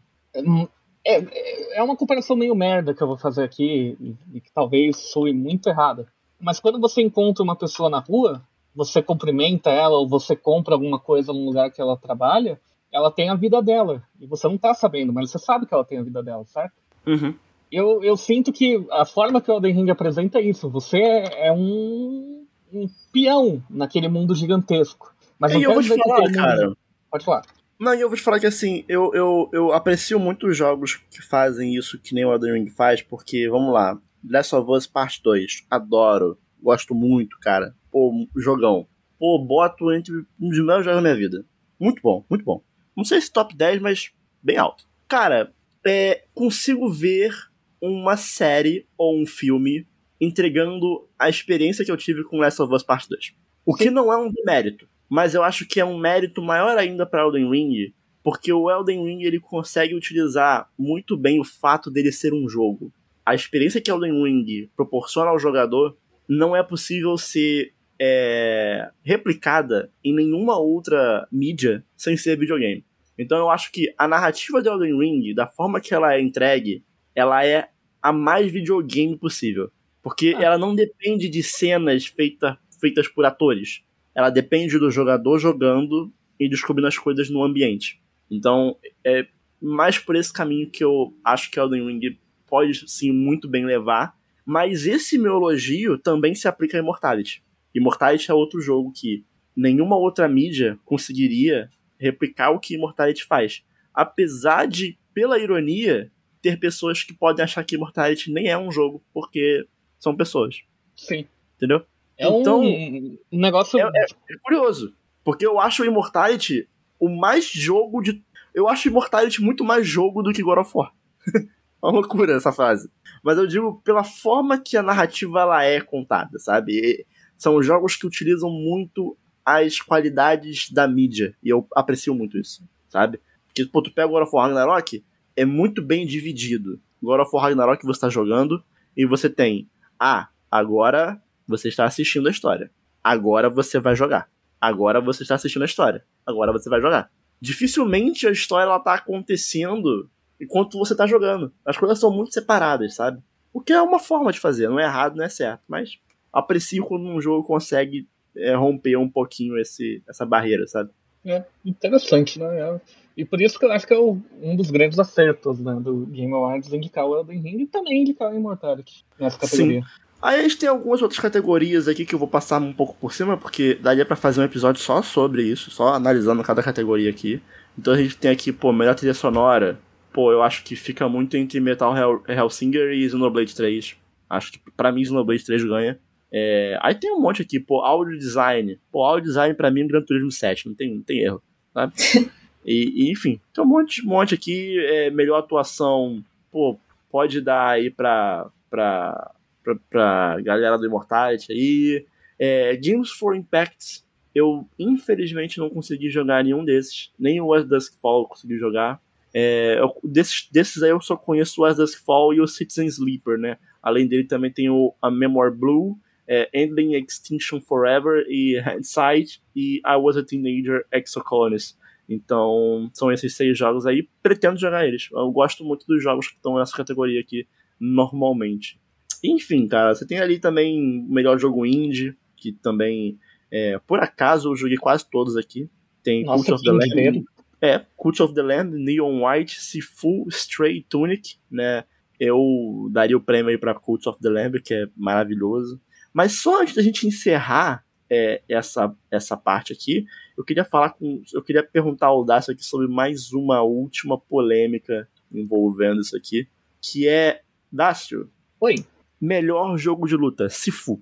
É, é- é uma comparação meio merda que eu vou fazer aqui e, e que talvez soe muito errada. Mas quando você encontra uma pessoa na rua, você cumprimenta ela ou você compra alguma coisa num lugar que ela trabalha, ela tem a vida dela. E você não tá sabendo, mas você sabe que ela tem a vida dela, certo? Uhum. Eu, eu sinto que a forma que o Elden Ring apresenta é isso. Você é um, um peão naquele mundo gigantesco. Mas não E eu vou te falar, aquele mundo- cara. Pode falar. Não, e eu vou te falar que assim, eu, eu, eu aprecio muito os jogos que fazem isso que nem o Elden Ring faz, porque, vamos lá, Last of Us Part 2, adoro, gosto muito, cara. Pô, jogão. Pô, boto entre um dos melhores jogos da minha vida. Muito bom, muito bom. Não sei se top 10, mas bem alto. Cara, é, consigo ver uma série ou um filme entregando a experiência que eu tive com Last of Us Part 2. O que não é um demérito, mas eu acho que é um mérito maior ainda para Elden Ring, porque o Elden Ring ele consegue utilizar muito bem o fato dele ser um jogo. A experiência que Elden Ring proporciona ao jogador não é possível ser é, replicada em nenhuma outra mídia sem ser videogame. Então eu acho que a narrativa de Elden Ring, da forma que ela é entregue, ela é a mais videogame possível. Porque Ah. ela não depende de cenas feita, feitas por atores. Ela depende do jogador jogando e descobrindo as coisas no ambiente. Então, é mais por esse caminho que eu acho que Elden Ring pode sim muito bem levar. Mas esse meu elogio também se aplica a Immortality. Immortality é outro jogo que nenhuma outra mídia conseguiria replicar o que Immortality faz. Apesar de, pela ironia, ter pessoas que podem achar que Immortality nem é um jogo, porque são pessoas. Sim. Entendeu? É Então- um, negócio. É, é curioso. Porque eu acho o Immortality o mais jogo de. Eu acho Immortality muito mais jogo do que God of War. é *laughs* uma loucura essa frase. Mas eu digo pela forma que a narrativa ela é contada, sabe? São jogos que utilizam muito as qualidades da mídia. E eu aprecio muito isso, sabe? Porque, pô, tu pega o God of War Ragnarok, é muito bem dividido. God of War Ragnarok você tá jogando e você tem, ah, agora você está assistindo a história. Agora você vai jogar. Agora você está assistindo a história. Agora você vai jogar. Dificilmente a história ela tá acontecendo enquanto você tá jogando. As coisas são muito separadas, sabe? O que é uma forma de fazer, não é errado, não é certo, mas aprecio quando um jogo consegue é, romper um pouquinho esse, essa barreira, sabe? É interessante, né? É, e por isso que eu acho que é o, um dos grandes acertos né, do Game Awards indicar o Elden Ring e também indicar o Immortality nessa categoria. Sim. Aí a gente tem algumas outras categorias aqui que eu vou passar um pouco por cima, porque daria para fazer um episódio só sobre isso, só analisando cada categoria aqui. Então a gente tem aqui, pô, melhor trilha sonora. Pô, eu acho que fica muito entre Metal Hell, Hellsinger e Xenoblade 3. Acho que para mim Xenoblade 3 ganha. É... Aí tem um monte aqui, pô, áudio design. Pô, áudio design pra mim é Gran Turismo 7, não tem, não tem erro, sabe? *laughs* E, e, enfim, tem um monte, monte aqui, é, melhor atuação, pô, pode dar aí pra, pra, pra, pra galera do Immortality aí. É, Games for Impact, eu infelizmente não consegui jogar nenhum desses, nem o As Dusk Fall eu consegui jogar. É, eu, desses, desses aí eu só conheço o As Dusk Fall e o Citizen Sleeper, né? Além dele também tem o A Memoir Blue, é, Endling Extinction Forever e Hindsight e I Was a Teenager Exocolonist. Então, são esses seis jogos aí. Pretendo jogar eles. Eu gosto muito dos jogos que estão nessa categoria aqui, normalmente. Enfim, cara, você tem ali também o melhor jogo indie, que também, é, por acaso, eu joguei quase todos aqui. Tem Nossa, Cult of the Lamb. É, Cult of the Lamb, Neon White, Sifu, Stray Tunic, né? Eu daria o prêmio aí pra Cult of the Lamb, que é maravilhoso. Mas só antes da gente encerrar é, essa, essa parte aqui, eu queria falar com. Eu queria perguntar ao Dácio aqui sobre mais uma última polêmica envolvendo isso aqui. Que é. Dácio. Oi. Melhor jogo de luta, Sifu.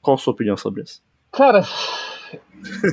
Qual a sua opinião sobre isso? Cara,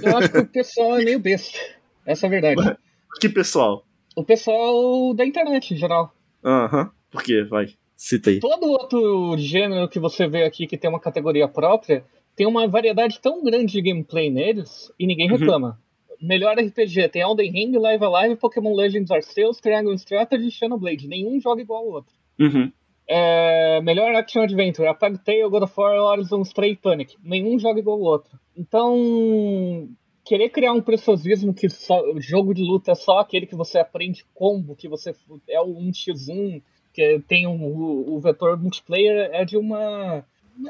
eu acho que o pessoal é meio besta. Essa é a verdade. *laughs* Que pessoal? O pessoal da internet em geral. Aham. Uhum. Por quê? Vai. Cita aí. Todo outro gênero que você vê aqui que tem uma categoria própria, tem uma variedade tão grande de gameplay neles e ninguém uhum. reclama. Uhum. Melhor RPG, tem Elden Ring, Live Alive, Pokémon Legends Arceus, Triangle Strategy e Xenoblade. Nenhum joga igual ao outro. Uhum. É, melhor Action Adventure, A Plague Tale, God of War, Horizon, Stray Panic. Nenhum joga igual ao outro. Então, querer criar um preciosismo que só, jogo de luta é só aquele que você aprende combo, que você é o 1x1, que tem um, o, o vetor multiplayer, é de uma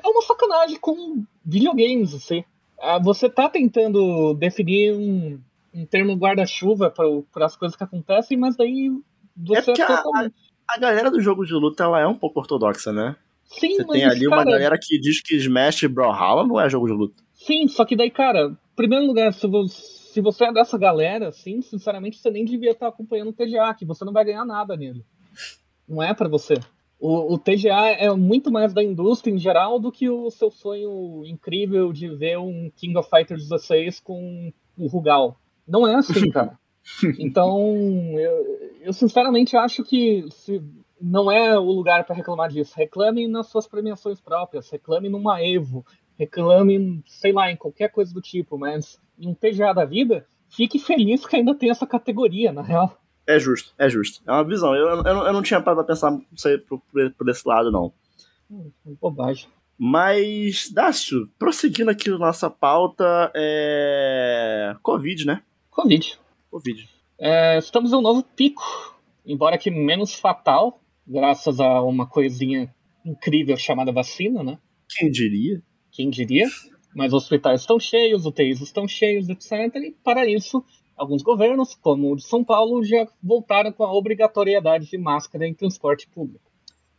é uma sacanagem com videogames, assim. Ah, você tá tentando definir um, um termo guarda-chuva para as coisas que acontecem, mas daí você é, é totalmente... a, a, galera do jogo de luta ela é um pouco ortodoxa, né? Sim, você tem ali cara... uma galera que diz que Smash e Brawlhalla não é jogo de luta. Sim, só que daí, cara, em primeiro lugar, se você, se você é dessa galera, assim, sinceramente, você nem devia estar acompanhando o TGA, que você não vai ganhar nada nele. Não é para você. O, o, TGA é muito mais da indústria em geral do que o seu sonho incrível de ver um King of Fighters 16 com o Rugal. Não é assim, *laughs* cara. Então, eu, eu sinceramente acho que se, não é o lugar para reclamar disso. Reclame nas suas premiações próprias, reclame numa Evo, reclame, sei lá, em qualquer coisa do tipo, mas em um TGA da vida, fique feliz que ainda tem essa categoria, na real. É justo, é justo. É uma visão. Eu, eu, eu não tinha parado pra pensar por, por esse lado, não. Hum, bobagem. Mas, Dácio, prosseguindo aqui nossa pauta, é. Covid, né? Covid. Covid. É, estamos em um novo pico, embora que menos fatal, graças a uma coisinha incrível chamada vacina, né? Quem diria? Quem diria? Mas os hospitais estão cheios, UTIs estão cheios, etc. E para isso, Alguns governos, como o de São Paulo, já voltaram com a obrigatoriedade de máscara em transporte público.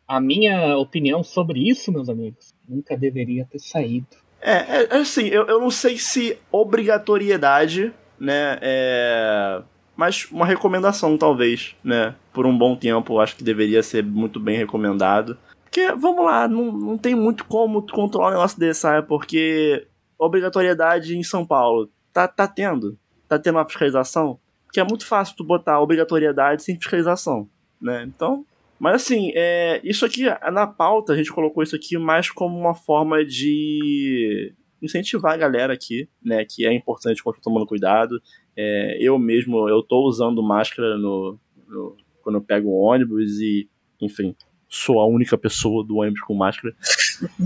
A minha opinião sobre isso, meus amigos, nunca deveria ter saído. É, é, é assim, eu, eu não sei se obrigatoriedade, né, é... Mas uma recomendação, talvez, né? Por um bom tempo, acho que deveria ser muito bem recomendado. Porque, vamos lá, não, não tem muito como controlar um negócio desse, sabe? Porque obrigatoriedade em São Paulo, tá, tá tendo tá tendo uma fiscalização, que é muito fácil tu botar obrigatoriedade sem fiscalização, né? Então, mas assim, é, isso aqui na pauta a gente colocou isso aqui mais como uma forma de incentivar a galera aqui, né, que é importante continuar tomando cuidado. É, eu mesmo, eu tô usando máscara no, no, quando eu pego o ônibus e, enfim, sou a única pessoa do ônibus com máscara. *laughs*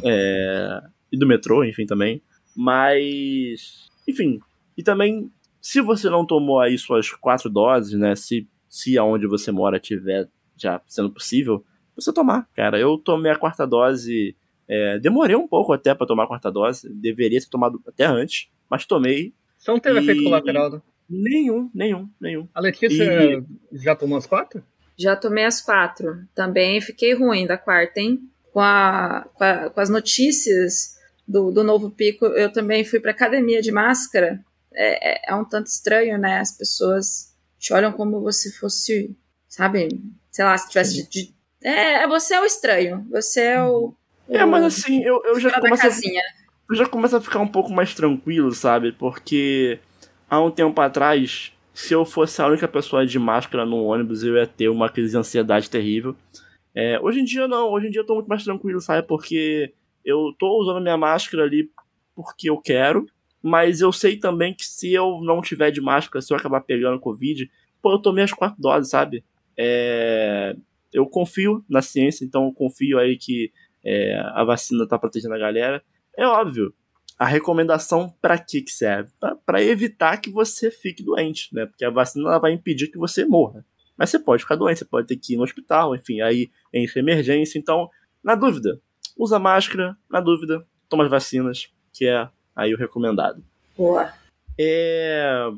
É, e do metrô, enfim, também. Mas, enfim, e também, se você não tomou aí suas quatro doses, né, se, se aonde você mora tiver já sendo possível, você tomar, cara. Eu tomei a quarta dose é, demorei um pouco até para tomar a quarta dose, deveria ter tomado até antes, mas tomei. Você não teve e... efeito colateral, né? Nenhum, nenhum, nenhum. A Letícia e... já tomou as quatro? Já tomei as quatro. Também fiquei ruim da quarta, hein? Com, a, com, a, com as notícias do, do novo pico, eu também fui pra academia de máscara. É, é, é um tanto estranho, né? As pessoas te olham como você fosse, sabe? Sei lá, se tivesse de, de é, você é o estranho. Você é o, é, mas assim, eu, eu já começo. A, eu já começo a ficar um pouco mais tranquilo, sabe? Porque há um tempo atrás, se eu fosse a única pessoa de máscara no ônibus, eu ia ter uma crise de ansiedade terrível. É, hoje em dia não, hoje em dia eu tô muito mais tranquilo, sabe? Porque eu tô usando minha máscara ali porque eu quero, mas eu sei também que se eu não tiver de máscara, se eu acabar pegando Covid, pô, eu tomei as quatro doses, sabe? É, eu confio na ciência, então eu confio aí que é, a vacina tá protegendo a galera. É óbvio. A recomendação para que que serve? Para evitar que você fique doente, né? Porque a vacina ela vai impedir que você morra. Mas você pode ficar doente, você pode ter que ir no hospital, enfim, aí entre emergência. Então, na dúvida, usa máscara, na dúvida, toma as vacinas, que é aí o recomendado. Boa. É...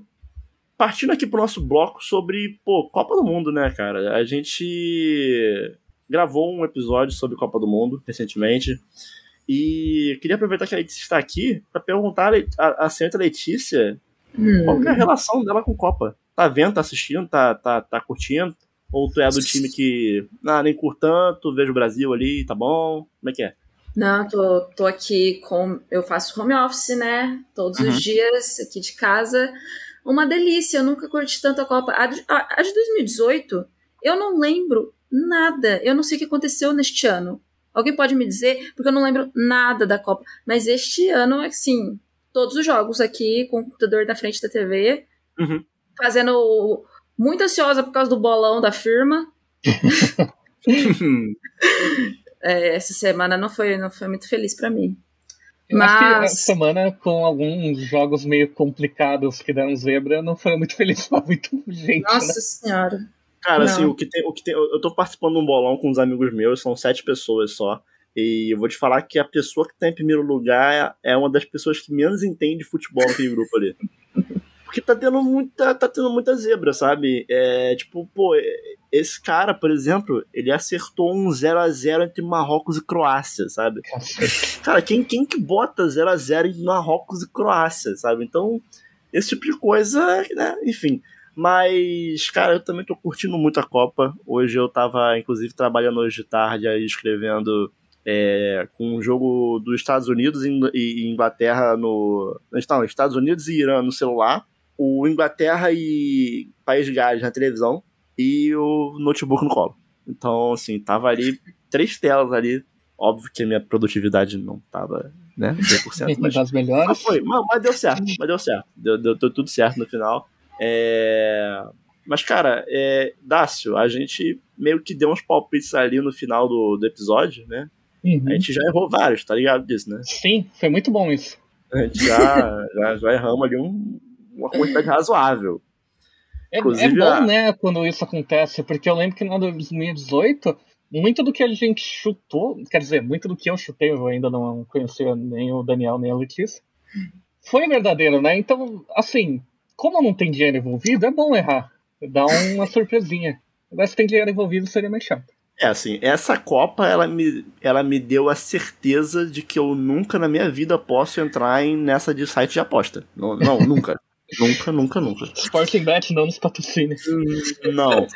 Partindo aqui pro nosso bloco sobre, pô, Copa do Mundo, né, cara? A gente gravou um episódio sobre Copa do Mundo recentemente. E queria aproveitar que a Letícia está aqui para perguntar a, a senhorita Letícia hum. qual é a relação dela com Copa. Tá vendo, tá assistindo, tá, tá, tá curtindo? Ou tu é do time que, ah, nem curto tanto, vejo o Brasil ali, tá bom? Como é que é? Não, tô, tô aqui com. Eu faço home office, né? Todos uhum. os dias aqui de casa. Uma delícia, eu nunca curti tanto a Copa. A de, a, a de 2018, eu não lembro nada. Eu não sei o que aconteceu neste ano. Alguém pode me dizer? Porque eu não lembro nada da Copa. Mas este ano, assim, todos os jogos aqui, com o computador na frente da TV, uhum. fazendo muito ansiosa por causa do bolão da firma. *laughs* é, essa semana não foi, não foi muito feliz para mim. Eu Mas... acho que essa semana, com alguns jogos meio complicados que deram zebra, não foi muito feliz pra muito gente. Nossa né? senhora. Cara, assim, o que tem. O que tem eu tô participando de um bolão com uns amigos meus, são sete pessoas só. E eu vou te falar que a pessoa que tá em primeiro lugar é uma das pessoas que menos entende futebol naquele grupo ali. *laughs* Porque tá tendo muita. tá tendo muita zebra, sabe? É, tipo, pô, esse cara, por exemplo, ele acertou um 0 a 0 entre Marrocos e Croácia, sabe? *laughs* Cara, quem, quem que bota 0 a 0 em Marrocos e Croácia, sabe? Então, esse tipo de coisa, né? Enfim. Mas, cara, eu também tô curtindo muito a Copa. Hoje eu tava, inclusive, trabalhando hoje de tarde aí, escrevendo é, com um jogo dos Estados Unidos e Inglaterra no. Não, Estados Unidos e Irã no celular. O Inglaterra e País de Gales na televisão. E o notebook no colo. Então, assim, tava ali três telas ali. Óbvio que a minha produtividade não tava, né, 100%. *laughs* Mas, das melhores. Mas, foi, mas, mas deu certo, mas deu certo. Deu, deu, deu tudo certo no final. É... Mas, cara, é... Dácio, a gente meio que deu uns palpites ali no final do, do episódio, né? Uhum. A gente já errou vários, tá ligado disso, né? Sim, foi muito bom isso. A gente já, já, já erramos ali um, uma quantidade razoável. É, é bom, né, quando isso acontece, porque eu lembro que no 2018, muito do que a gente chutou, quer dizer, muito do que eu chutei, eu ainda não conhecia nem o Daniel nem a Letícia, foi verdadeiro, né? Então, assim, como não tem dinheiro envolvido, é bom errar. Dá uma surpresinha. Agora, se tem dinheiro envolvido, seria mais chato. É, assim, essa Copa, ela me, ela me deu a certeza de que eu nunca na minha vida posso entrar em, nessa de site de aposta. Não, não *laughs* nunca. Nunca, nunca, nunca. Sporting Bet não nos patrocina. Hum, não.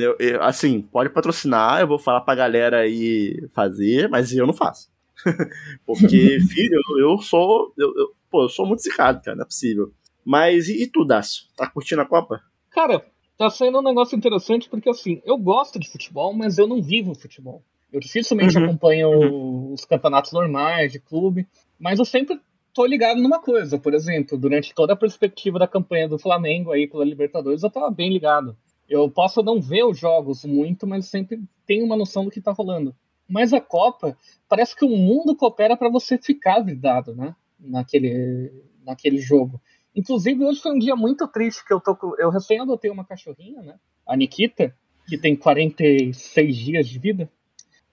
Eu, eu, assim, pode patrocinar, eu vou falar pra galera aí fazer, mas eu não faço. *laughs* Porque, *laughs* filho, eu, eu sou. Eu, eu, pô, eu sou muito zicado, cara, não é possível. Mas e, e tu, Dácio? Tá curtindo a Copa? Cara, tá saindo um negócio interessante porque assim, eu gosto de futebol, mas eu não vivo futebol. Eu dificilmente uhum. acompanho uhum. os campeonatos normais de clube, mas eu sempre tô ligado numa coisa, por exemplo, durante toda a perspectiva da campanha do Flamengo aí pela Libertadores, eu tava bem ligado. Eu posso não ver os jogos muito, mas sempre tenho uma noção do que tá rolando. Mas a Copa, parece que o mundo coopera para você ficar vidado, né? Naquele, naquele jogo. Inclusive, hoje foi um dia muito triste que eu tô Eu recém adotei uma cachorrinha, né? A Nikita, que tem 46 dias de vida.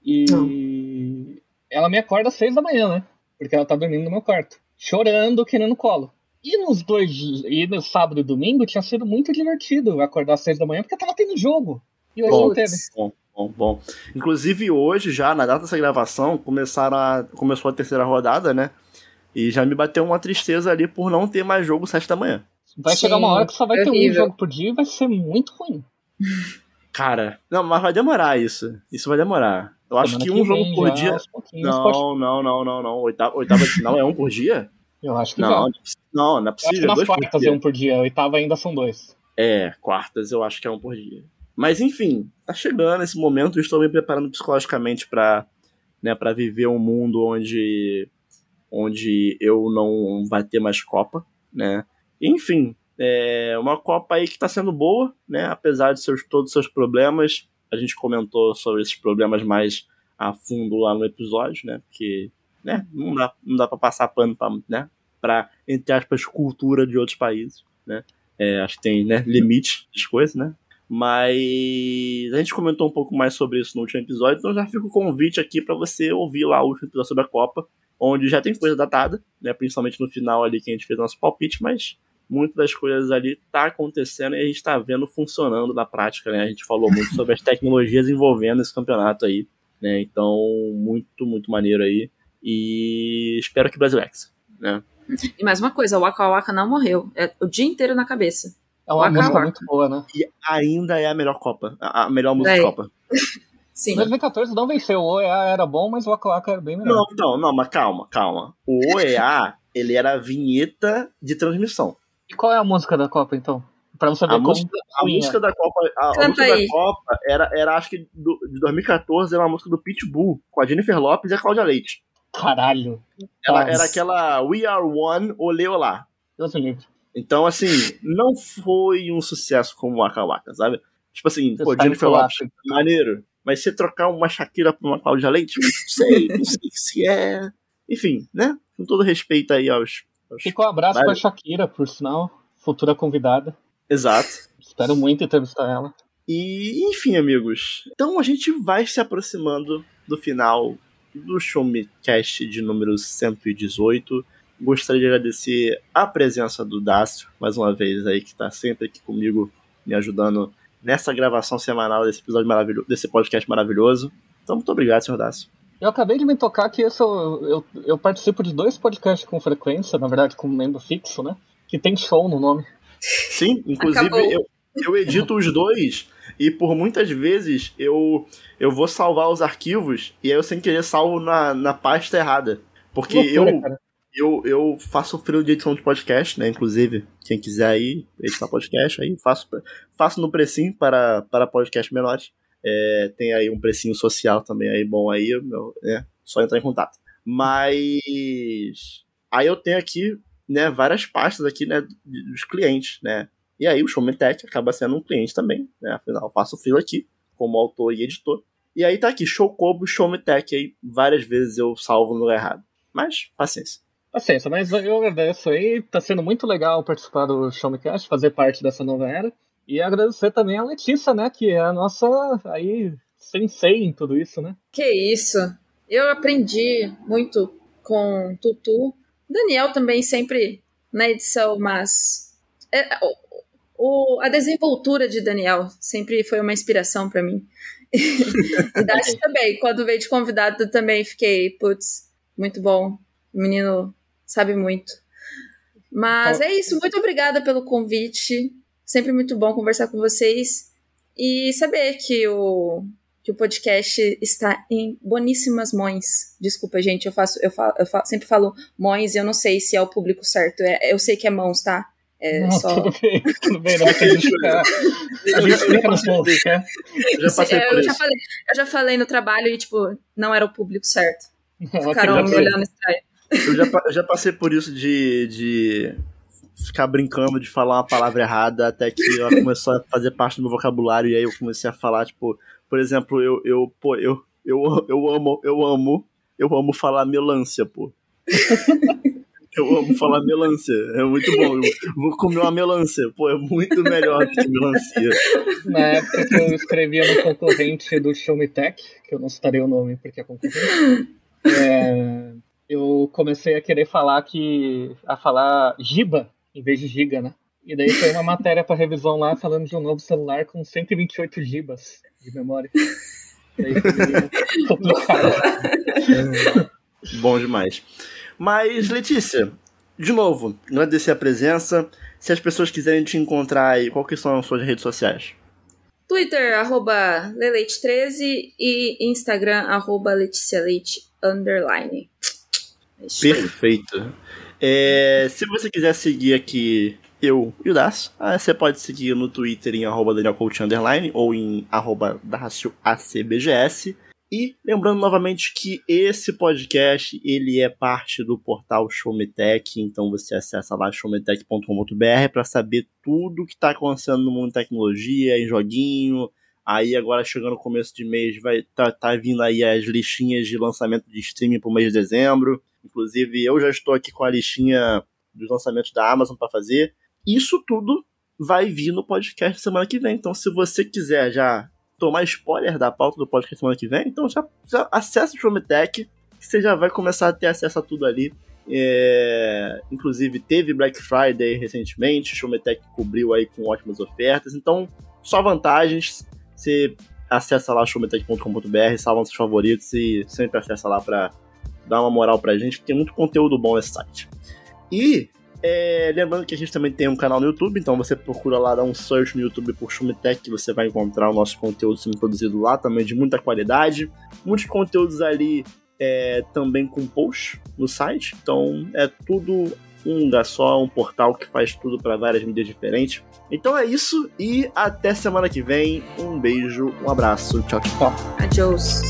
E Não. ela me acorda às 6 da manhã, né? Porque ela tá dormindo no meu quarto. Chorando, querendo colo. E nos dois dias, e no sábado e domingo tinha sido muito divertido acordar às 6 da manhã, porque tava tendo jogo. E hoje não teve. Bom, bom, bom. Inclusive hoje, já, na data dessa gravação, começaram a, começou a terceira rodada, né? E já me bateu uma tristeza ali por não ter mais jogo 7 da manhã. Vai Sim, chegar uma hora que só vai ter um jogo por dia e vai ser muito ruim. Cara, não, mas vai demorar isso. Isso vai demorar. Eu acho que, que um jogo por dia. Não, não, não, não, não. Oitava, oitava de final é um por dia? Eu acho que não. Não, não é possível. Eu acho que nas quartas é um por dia. Oitava ainda são dois. É, quartas eu acho que é um por dia. Mas enfim, tá chegando esse momento. Eu estou me preparando psicologicamente para né, pra viver um mundo onde onde eu não vai ter mais Copa, né? Enfim, é uma Copa aí que está sendo boa, né? Apesar de seus, todos os seus problemas. A gente comentou sobre esses problemas mais a fundo lá no episódio, né? Porque né, não dá, não dá para passar pano para, né? Para, entre aspas, cultura de outros países, né? É, acho que tem né, limite das coisas, né? Mas a gente comentou um pouco mais sobre isso no último episódio, então já fica o convite aqui para você ouvir lá o último episódio sobre a Copa, onde já tem coisa datada, né? Principalmente no final ali que a gente fez nosso palpite, mas muitas das coisas ali tá acontecendo e a gente tá vendo funcionando na prática, né? A gente falou muito sobre as tecnologias envolvendo esse campeonato aí, né? Então, muito, muito maneiro aí. E espero que o Brasil ex, né? E mais uma coisa, o Waka Waka não morreu. É o dia inteiro na cabeça. É uma Waka música Waka. muito boa, né? E ainda é a melhor Copa. A melhor música é. Copa. *laughs* Sim. 2014 não venceu. O OEA era bom, mas o Waka Waka era bem melhor. Não, não, não, mas calma, calma. O OEA, ele era a vinheta de transmissão. E qual é a música da Copa, então? Pra você ver a como. Música, a música da Copa, a, a música da Copa era, era, acho que do, de 2014, era uma música do Pitbull, com a Jennifer Lopes e a Cláudia Leite. Caralho. Ela, era aquela We Are One, olê olá. Deus livre. Então, assim, não foi um sucesso como o Waka Waka, sabe? Tipo assim, você pô, Jennifer Lopes, maneiro. Mas se trocar uma Shakira por uma Cláudia Leite, não sei, não sei se é. Enfim, né? Com todo respeito aí aos. Fica um abraço pra Shakira, por sinal, futura convidada. Exato. Espero muito entrevistar ela. E, enfim, amigos. Então a gente vai se aproximando do final do Showmecast de número 118. Gostaria de agradecer a presença do Dácio, mais uma vez aí, que está sempre aqui comigo, me ajudando nessa gravação semanal desse episódio maravilhoso, desse podcast maravilhoso. Então, muito obrigado, senhor Dácio. Eu acabei de me tocar que eu, eu, eu, participo de dois podcasts com frequência, na verdade, como membro fixo, né? Que tem show no nome. Sim, inclusive eu, eu edito os dois e por muitas vezes eu, eu vou salvar os arquivos e aí eu sem querer salvo na, na pasta errada. Porque Loucura, eu, eu, eu faço frio de edição de podcast, né? Inclusive, quem quiser aí editar podcast, aí faço, faço no precinho para, para podcast menores. É, tem aí um precinho social também aí bom aí, né? Só entrar em contato. Mas aí eu tenho aqui, né, várias pastas aqui, né, dos clientes, né? E aí o Showmetech acaba sendo um cliente também, né? Afinal, eu faço frio aqui como autor e editor. E aí tá aqui, Showcobo, Showmetech, aí várias vezes eu salvo no errado. Mas, paciência. Paciência, mas eu agradeço aí, tá sendo muito legal participar do Showmecast, fazer parte dessa nova era. E agradecer também a Letícia, né, que é a nossa aí sensei em tudo isso, né? Que isso. Eu aprendi muito com Tutu. Daniel também sempre na edição, mas é, o, a desenvoltura de Daniel sempre foi uma inspiração para mim. *laughs* e Dash também, quando veio de convidado também fiquei, putz, muito bom. O menino sabe muito. Mas é isso, muito obrigada pelo convite. Sempre muito bom conversar com vocês e saber que o, que o podcast está em boníssimas mãos. Desculpa, gente, eu faço, eu, falo, eu falo, sempre falo mães e eu não sei se é o público certo. É, eu sei que é mãos, tá? É não, só... Tudo bem, tudo bem, não *laughs* a gente explica, a gente no post, né? Eu já, é, eu, já falei, eu já falei no trabalho e, tipo, não era o público certo. *laughs* Ficaram me olhando estranho. Eu já, eu já passei por isso de, de ficar brincando de falar uma palavra errada até que ela começou a fazer parte do meu vocabulário e aí eu comecei a falar, tipo, por exemplo, eu, eu, pô, eu, eu, eu amo, eu amo, eu amo falar melancia, pô. Eu amo falar melancia, é muito bom. Eu vou comer uma melancia, pô, é muito melhor do que melancia. Na época que eu escrevia no concorrente do Show Me Tech, que eu não citarei o nome porque é concorrente, é, eu comecei a querer falar que. a falar giba em vez de giga, né? E daí foi uma matéria para revisão lá falando de um novo celular com 128 gibas de memória. Daí foi *laughs* complicado. Bom demais. Mas, Letícia, de novo, agradecer a presença. Se as pessoas quiserem te encontrar aí, qual que são as suas redes sociais? Twitter, arroba Leleite13 e Instagram, arroba LeticiaLeite, underline. É Perfeito. É, se você quiser seguir aqui eu e o Dacio, ah, você pode seguir no Twitter em arroba ou em arroba. E lembrando novamente que esse podcast ele é parte do portal Showmetech, então você acessa lá showmetech.com.br para saber tudo que está acontecendo no mundo de tecnologia, em joguinho. Aí agora chegando no começo de mês vai tá, tá vindo aí as listinhas de lançamento de streaming para o mês de dezembro. Inclusive eu já estou aqui com a listinha dos lançamentos da Amazon para fazer. Isso tudo vai vir no podcast semana que vem. Então se você quiser já tomar spoiler da pauta do podcast semana que vem, então já, já acessa o Showmetech, que você já vai começar a ter acesso a tudo ali. É, inclusive teve Black Friday recentemente, Showmetech cobriu aí com ótimas ofertas, então só vantagens. Você acessa lá showmetech.com.br, salva os favoritos e sempre acessa lá para dar uma moral pra gente, porque tem muito conteúdo bom nesse site. E é, lembrando que a gente também tem um canal no YouTube, então você procura lá, dá um search no YouTube por Shumitech, que você vai encontrar o nosso conteúdo sendo produzido lá, também de muita qualidade. Muitos conteúdos ali é, também com post no site, então é tudo um lugar só, um portal que faz tudo para várias mídias diferentes. Então é isso e até semana que vem. Um beijo, um abraço, tchau, tchau. Adiós.